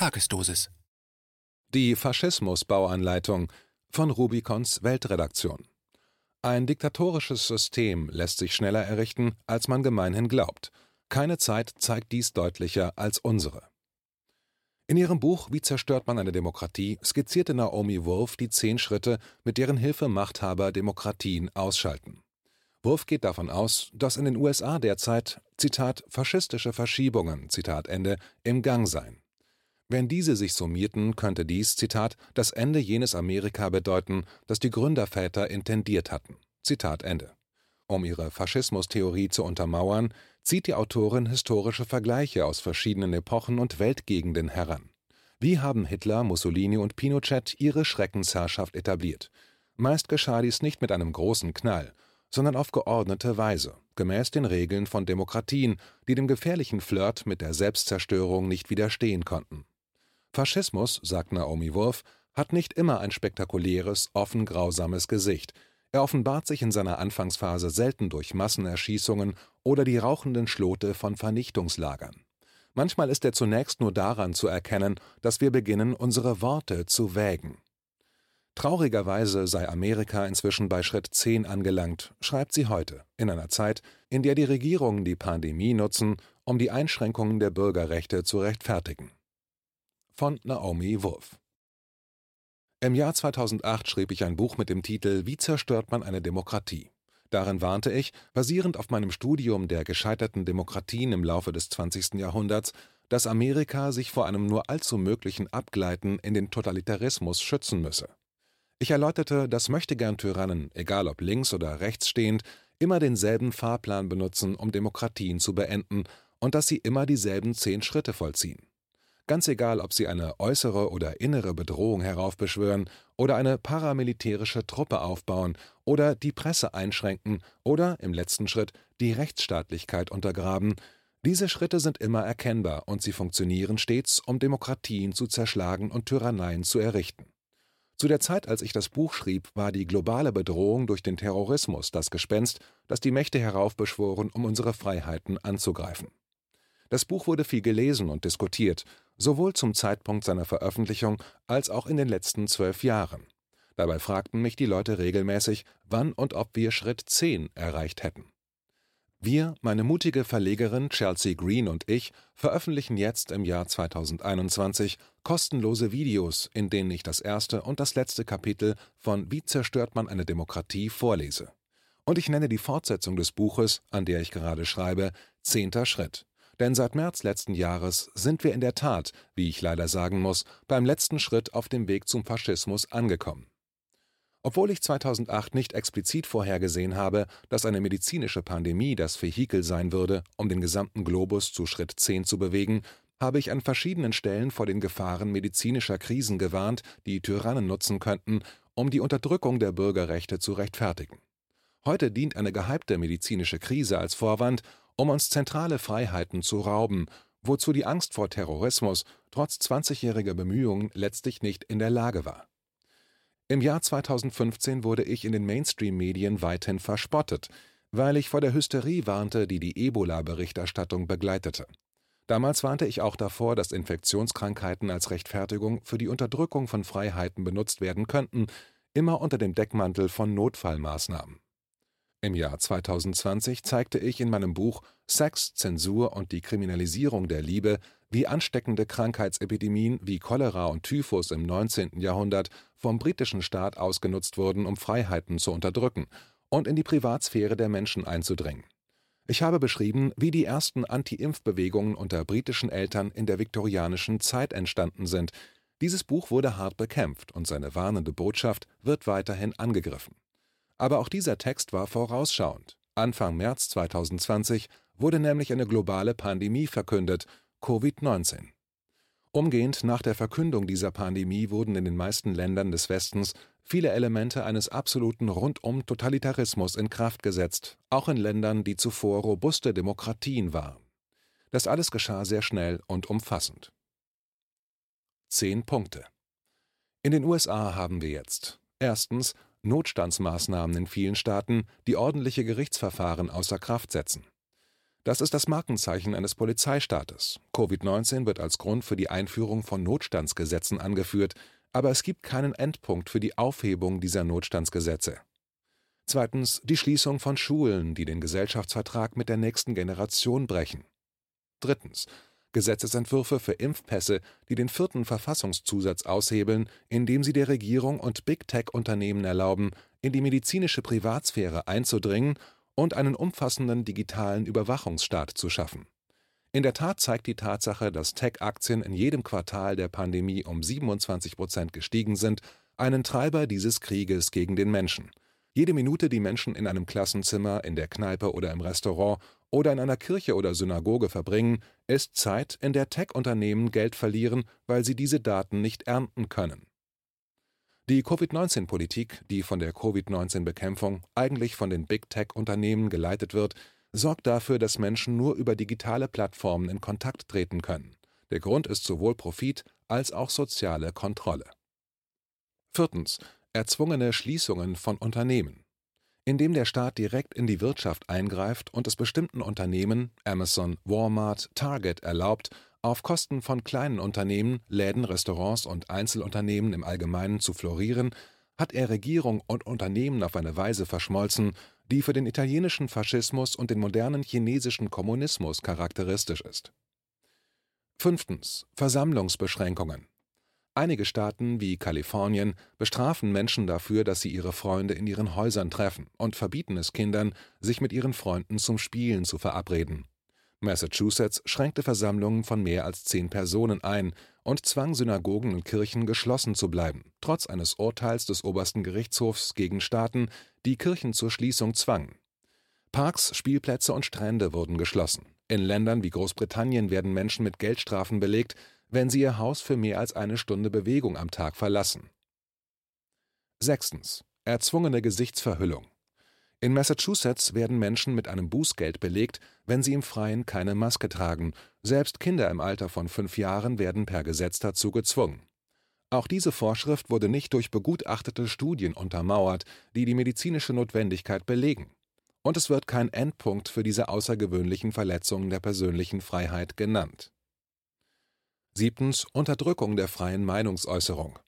Tagesdosis. Die Faschismus-Bauanleitung von Rubicons Weltredaktion. Ein diktatorisches System lässt sich schneller errichten, als man gemeinhin glaubt. Keine Zeit zeigt dies deutlicher als unsere. In ihrem Buch Wie zerstört man eine Demokratie skizzierte Naomi Wolf die zehn Schritte, mit deren Hilfe Machthaber Demokratien ausschalten. Wolf geht davon aus, dass in den USA derzeit, Zitat, faschistische Verschiebungen, Zitat Ende, im Gang seien. Wenn diese sich summierten, könnte dies, Zitat, das Ende jenes Amerika bedeuten, das die Gründerväter intendiert hatten. Zitat Ende. Um ihre Faschismustheorie zu untermauern, zieht die Autorin historische Vergleiche aus verschiedenen Epochen und Weltgegenden heran. Wie haben Hitler, Mussolini und Pinochet ihre Schreckensherrschaft etabliert? Meist geschah dies nicht mit einem großen Knall, sondern auf geordnete Weise, gemäß den Regeln von Demokratien, die dem gefährlichen Flirt mit der Selbstzerstörung nicht widerstehen konnten. Faschismus, sagt Naomi Wolf, hat nicht immer ein spektakuläres, offen grausames Gesicht. Er offenbart sich in seiner Anfangsphase selten durch Massenerschießungen oder die rauchenden Schlote von Vernichtungslagern. Manchmal ist er zunächst nur daran zu erkennen, dass wir beginnen, unsere Worte zu wägen. Traurigerweise sei Amerika inzwischen bei Schritt 10 angelangt, schreibt sie heute, in einer Zeit, in der die Regierungen die Pandemie nutzen, um die Einschränkungen der Bürgerrechte zu rechtfertigen von Naomi Wolf. Im Jahr 2008 schrieb ich ein Buch mit dem Titel Wie zerstört man eine Demokratie? Darin warnte ich, basierend auf meinem Studium der gescheiterten Demokratien im Laufe des 20. Jahrhunderts, dass Amerika sich vor einem nur allzu möglichen Abgleiten in den Totalitarismus schützen müsse. Ich erläuterte, dass Möchtegern-Tyrannen, egal ob links oder rechts stehend, immer denselben Fahrplan benutzen, um Demokratien zu beenden, und dass sie immer dieselben zehn Schritte vollziehen. Ganz egal, ob sie eine äußere oder innere Bedrohung heraufbeschwören oder eine paramilitärische Truppe aufbauen oder die Presse einschränken oder im letzten Schritt die Rechtsstaatlichkeit untergraben, diese Schritte sind immer erkennbar und sie funktionieren stets, um Demokratien zu zerschlagen und Tyranneien zu errichten. Zu der Zeit, als ich das Buch schrieb, war die globale Bedrohung durch den Terrorismus das Gespenst, das die Mächte heraufbeschworen, um unsere Freiheiten anzugreifen. Das Buch wurde viel gelesen und diskutiert, sowohl zum Zeitpunkt seiner Veröffentlichung als auch in den letzten zwölf Jahren. Dabei fragten mich die Leute regelmäßig, wann und ob wir Schritt 10 erreicht hätten. Wir, meine mutige Verlegerin Chelsea Green und ich, veröffentlichen jetzt im Jahr 2021 kostenlose Videos, in denen ich das erste und das letzte Kapitel von Wie zerstört man eine Demokratie vorlese. Und ich nenne die Fortsetzung des Buches, an der ich gerade schreibe, Zehnter Schritt. Denn seit März letzten Jahres sind wir in der Tat, wie ich leider sagen muss, beim letzten Schritt auf dem Weg zum Faschismus angekommen. Obwohl ich 2008 nicht explizit vorhergesehen habe, dass eine medizinische Pandemie das Vehikel sein würde, um den gesamten Globus zu Schritt 10 zu bewegen, habe ich an verschiedenen Stellen vor den Gefahren medizinischer Krisen gewarnt, die Tyrannen nutzen könnten, um die Unterdrückung der Bürgerrechte zu rechtfertigen. Heute dient eine gehypte medizinische Krise als Vorwand, um uns zentrale Freiheiten zu rauben, wozu die Angst vor Terrorismus trotz 20-jähriger Bemühungen letztlich nicht in der Lage war. Im Jahr 2015 wurde ich in den Mainstream-Medien weithin verspottet, weil ich vor der Hysterie warnte, die die Ebola-Berichterstattung begleitete. Damals warnte ich auch davor, dass Infektionskrankheiten als Rechtfertigung für die Unterdrückung von Freiheiten benutzt werden könnten, immer unter dem Deckmantel von Notfallmaßnahmen. Im Jahr 2020 zeigte ich in meinem Buch Sex, Zensur und die Kriminalisierung der Liebe, wie ansteckende Krankheitsepidemien wie Cholera und Typhus im 19. Jahrhundert vom britischen Staat ausgenutzt wurden, um Freiheiten zu unterdrücken und in die Privatsphäre der Menschen einzudringen. Ich habe beschrieben, wie die ersten Anti-Impf-Bewegungen unter britischen Eltern in der viktorianischen Zeit entstanden sind. Dieses Buch wurde hart bekämpft und seine warnende Botschaft wird weiterhin angegriffen. Aber auch dieser Text war vorausschauend. Anfang März 2020 wurde nämlich eine globale Pandemie verkündet, Covid-19. Umgehend nach der Verkündung dieser Pandemie wurden in den meisten Ländern des Westens viele Elemente eines absoluten Rundum-Totalitarismus in Kraft gesetzt, auch in Ländern, die zuvor robuste Demokratien waren. Das alles geschah sehr schnell und umfassend. Zehn Punkte. In den USA haben wir jetzt erstens Notstandsmaßnahmen in vielen Staaten, die ordentliche Gerichtsverfahren außer Kraft setzen. Das ist das Markenzeichen eines Polizeistaates. Covid-19 wird als Grund für die Einführung von Notstandsgesetzen angeführt, aber es gibt keinen Endpunkt für die Aufhebung dieser Notstandsgesetze. Zweitens die Schließung von Schulen, die den Gesellschaftsvertrag mit der nächsten Generation brechen. Drittens Gesetzesentwürfe für Impfpässe, die den vierten Verfassungszusatz aushebeln, indem sie der Regierung und Big Tech-Unternehmen erlauben, in die medizinische Privatsphäre einzudringen und einen umfassenden digitalen Überwachungsstaat zu schaffen. In der Tat zeigt die Tatsache, dass Tech-Aktien in jedem Quartal der Pandemie um 27 Prozent gestiegen sind, einen Treiber dieses Krieges gegen den Menschen. Jede Minute, die Menschen in einem Klassenzimmer, in der Kneipe oder im Restaurant oder in einer Kirche oder Synagoge verbringen, ist Zeit, in der Tech-Unternehmen Geld verlieren, weil sie diese Daten nicht ernten können. Die Covid-19-Politik, die von der Covid-19-Bekämpfung eigentlich von den Big Tech-Unternehmen geleitet wird, sorgt dafür, dass Menschen nur über digitale Plattformen in Kontakt treten können. Der Grund ist sowohl Profit als auch soziale Kontrolle. Viertens. Erzwungene Schließungen von Unternehmen. Indem der Staat direkt in die Wirtschaft eingreift und es bestimmten Unternehmen Amazon, Walmart, Target erlaubt, auf Kosten von kleinen Unternehmen, Läden, Restaurants und Einzelunternehmen im Allgemeinen zu florieren, hat er Regierung und Unternehmen auf eine Weise verschmolzen, die für den italienischen Faschismus und den modernen chinesischen Kommunismus charakteristisch ist. Fünftens. Versammlungsbeschränkungen. Einige Staaten wie Kalifornien bestrafen Menschen dafür, dass sie ihre Freunde in ihren Häusern treffen und verbieten es Kindern, sich mit ihren Freunden zum Spielen zu verabreden. Massachusetts schränkte Versammlungen von mehr als zehn Personen ein und zwang Synagogen und Kirchen geschlossen zu bleiben, trotz eines Urteils des obersten Gerichtshofs gegen Staaten, die Kirchen zur Schließung zwangen. Parks, Spielplätze und Strände wurden geschlossen. In Ländern wie Großbritannien werden Menschen mit Geldstrafen belegt, wenn sie ihr Haus für mehr als eine Stunde Bewegung am Tag verlassen. Sechstens. Erzwungene Gesichtsverhüllung. In Massachusetts werden Menschen mit einem Bußgeld belegt, wenn sie im Freien keine Maske tragen, selbst Kinder im Alter von fünf Jahren werden per Gesetz dazu gezwungen. Auch diese Vorschrift wurde nicht durch begutachtete Studien untermauert, die die medizinische Notwendigkeit belegen. Und es wird kein Endpunkt für diese außergewöhnlichen Verletzungen der persönlichen Freiheit genannt. Siebtens Unterdrückung der freien Meinungsäußerung.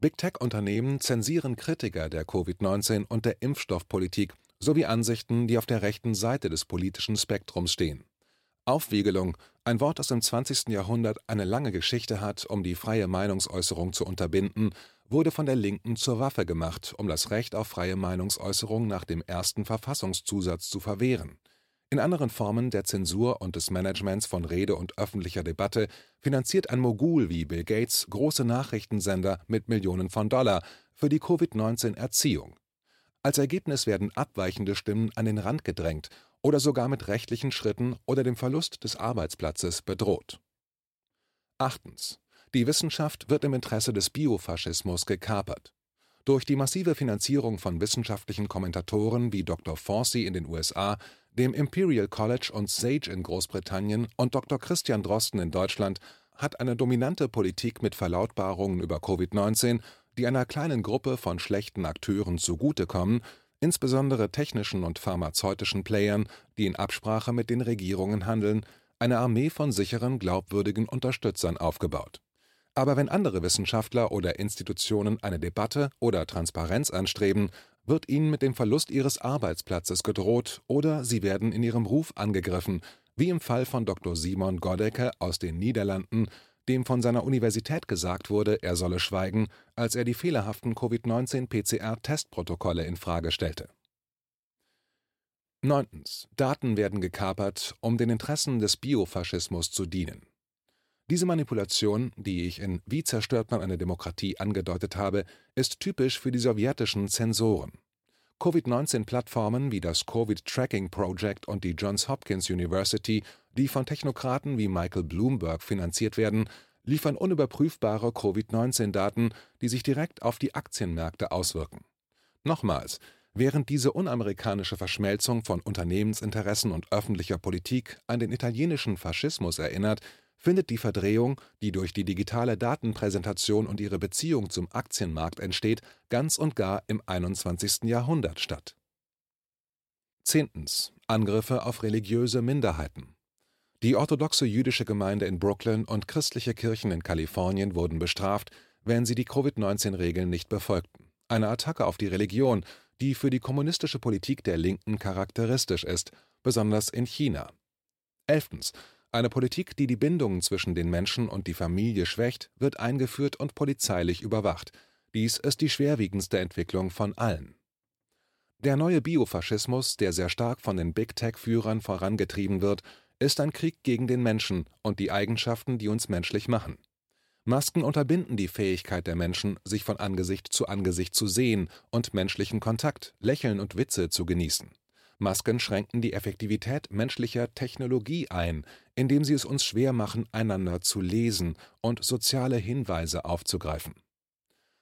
Big Tech-Unternehmen zensieren Kritiker der Covid-19 und der Impfstoffpolitik sowie Ansichten, die auf der rechten Seite des politischen Spektrums stehen. Aufwiegelung, ein Wort, das im 20. Jahrhundert eine lange Geschichte hat, um die freie Meinungsäußerung zu unterbinden, wurde von der Linken zur Waffe gemacht, um das Recht auf freie Meinungsäußerung nach dem ersten Verfassungszusatz zu verwehren. In anderen Formen der Zensur und des Managements von Rede und öffentlicher Debatte finanziert ein Mogul wie Bill Gates große Nachrichtensender mit Millionen von Dollar für die Covid-19-Erziehung. Als Ergebnis werden abweichende Stimmen an den Rand gedrängt oder sogar mit rechtlichen Schritten oder dem Verlust des Arbeitsplatzes bedroht. Achtens. Die Wissenschaft wird im Interesse des Biofaschismus gekapert. Durch die massive Finanzierung von wissenschaftlichen Kommentatoren wie Dr. Fauci in den USA, dem Imperial College und Sage in Großbritannien und Dr. Christian Drosten in Deutschland hat eine dominante Politik mit Verlautbarungen über Covid-19 die einer kleinen Gruppe von schlechten Akteuren zugutekommen, insbesondere technischen und pharmazeutischen Playern, die in Absprache mit den Regierungen handeln, eine Armee von sicheren, glaubwürdigen Unterstützern aufgebaut. Aber wenn andere Wissenschaftler oder Institutionen eine Debatte oder Transparenz anstreben, wird ihnen mit dem Verlust ihres Arbeitsplatzes gedroht oder sie werden in ihrem Ruf angegriffen, wie im Fall von Dr. Simon Goddecke aus den Niederlanden, dem von seiner Universität gesagt wurde, er solle schweigen, als er die fehlerhaften Covid-19-PCR-Testprotokolle in Frage stellte. 9. Daten werden gekapert, um den Interessen des Biofaschismus zu dienen. Diese Manipulation, die ich in Wie zerstört man eine Demokratie angedeutet habe, ist typisch für die sowjetischen Zensoren. Covid-19-Plattformen wie das Covid Tracking Project und die Johns Hopkins University die von Technokraten wie Michael Bloomberg finanziert werden, liefern unüberprüfbare Covid-19-Daten, die sich direkt auf die Aktienmärkte auswirken. Nochmals, während diese unamerikanische Verschmelzung von Unternehmensinteressen und öffentlicher Politik an den italienischen Faschismus erinnert, findet die Verdrehung, die durch die digitale Datenpräsentation und ihre Beziehung zum Aktienmarkt entsteht, ganz und gar im 21. Jahrhundert statt Zehntens. Angriffe auf religiöse Minderheiten. Die orthodoxe jüdische Gemeinde in Brooklyn und christliche Kirchen in Kalifornien wurden bestraft, wenn sie die Covid-19-Regeln nicht befolgten. Eine Attacke auf die Religion, die für die kommunistische Politik der Linken charakteristisch ist, besonders in China. Elftens. Eine Politik, die die Bindungen zwischen den Menschen und die Familie schwächt, wird eingeführt und polizeilich überwacht. Dies ist die schwerwiegendste Entwicklung von allen. Der neue Biofaschismus, der sehr stark von den Big Tech-Führern vorangetrieben wird, ist ein Krieg gegen den Menschen und die Eigenschaften, die uns menschlich machen. Masken unterbinden die Fähigkeit der Menschen, sich von Angesicht zu Angesicht zu sehen und menschlichen Kontakt, Lächeln und Witze zu genießen. Masken schränken die Effektivität menschlicher Technologie ein, indem sie es uns schwer machen, einander zu lesen und soziale Hinweise aufzugreifen.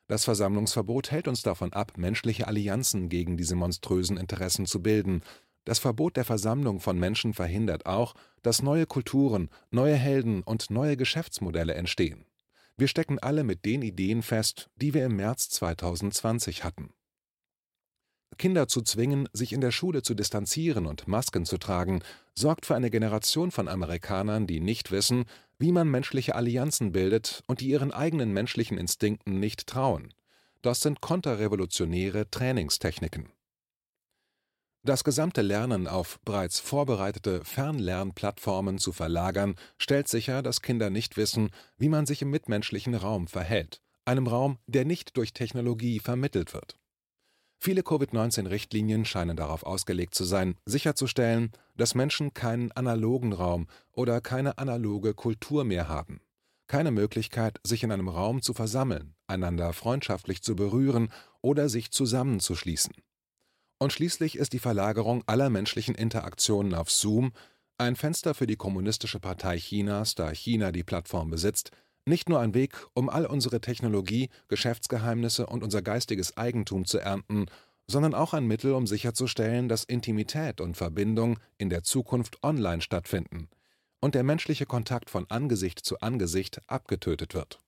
Das Versammlungsverbot hält uns davon ab, menschliche Allianzen gegen diese monströsen Interessen zu bilden. Das Verbot der Versammlung von Menschen verhindert auch, dass neue Kulturen, neue Helden und neue Geschäftsmodelle entstehen. Wir stecken alle mit den Ideen fest, die wir im März 2020 hatten. Kinder zu zwingen, sich in der Schule zu distanzieren und Masken zu tragen, sorgt für eine Generation von Amerikanern, die nicht wissen, wie man menschliche Allianzen bildet und die ihren eigenen menschlichen Instinkten nicht trauen. Das sind konterrevolutionäre Trainingstechniken. Das gesamte Lernen auf bereits vorbereitete Fernlernplattformen zu verlagern, stellt sicher, dass Kinder nicht wissen, wie man sich im mitmenschlichen Raum verhält, einem Raum, der nicht durch Technologie vermittelt wird. Viele Covid-19-Richtlinien scheinen darauf ausgelegt zu sein, sicherzustellen, dass Menschen keinen analogen Raum oder keine analoge Kultur mehr haben. Keine Möglichkeit, sich in einem Raum zu versammeln, einander freundschaftlich zu berühren oder sich zusammenzuschließen. Und schließlich ist die Verlagerung aller menschlichen Interaktionen auf Zoom ein Fenster für die Kommunistische Partei Chinas, da China die Plattform besitzt, nicht nur ein Weg, um all unsere Technologie, Geschäftsgeheimnisse und unser geistiges Eigentum zu ernten, sondern auch ein Mittel, um sicherzustellen, dass Intimität und Verbindung in der Zukunft online stattfinden und der menschliche Kontakt von Angesicht zu Angesicht abgetötet wird.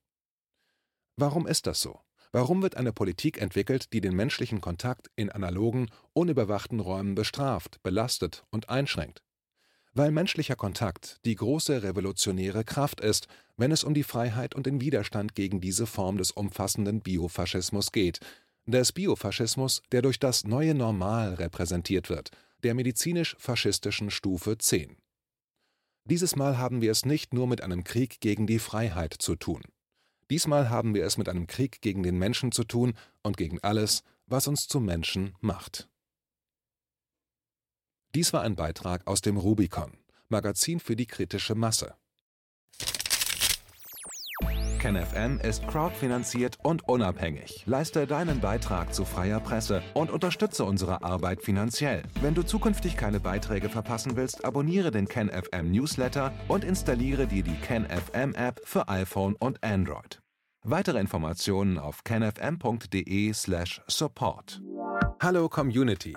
Warum ist das so? Warum wird eine Politik entwickelt, die den menschlichen Kontakt in analogen, unüberwachten Räumen bestraft, belastet und einschränkt? Weil menschlicher Kontakt die große revolutionäre Kraft ist, wenn es um die Freiheit und den Widerstand gegen diese Form des umfassenden Biofaschismus geht, des Biofaschismus, der durch das neue Normal repräsentiert wird, der medizinisch-faschistischen Stufe 10. Dieses Mal haben wir es nicht nur mit einem Krieg gegen die Freiheit zu tun. Diesmal haben wir es mit einem Krieg gegen den Menschen zu tun und gegen alles, was uns zu Menschen macht. Dies war ein Beitrag aus dem Rubicon, Magazin für die kritische Masse. KenFM ist crowdfinanziert und unabhängig. Leiste deinen Beitrag zu freier Presse und unterstütze unsere Arbeit finanziell. Wenn du zukünftig keine Beiträge verpassen willst, abonniere den KenFM Newsletter und installiere dir die KenFM App für iPhone und Android. Weitere Informationen auf kenfm.de/support. Hallo Community.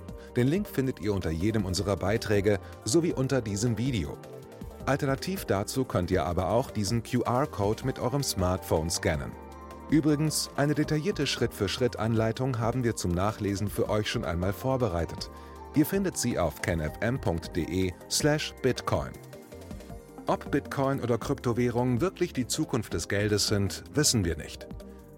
Den Link findet ihr unter jedem unserer Beiträge sowie unter diesem Video. Alternativ dazu könnt ihr aber auch diesen QR-Code mit eurem Smartphone scannen. Übrigens, eine detaillierte Schritt-für-Schritt-Anleitung haben wir zum Nachlesen für euch schon einmal vorbereitet. Ihr findet sie auf canfm.de/bitcoin. Ob Bitcoin oder Kryptowährungen wirklich die Zukunft des Geldes sind, wissen wir nicht.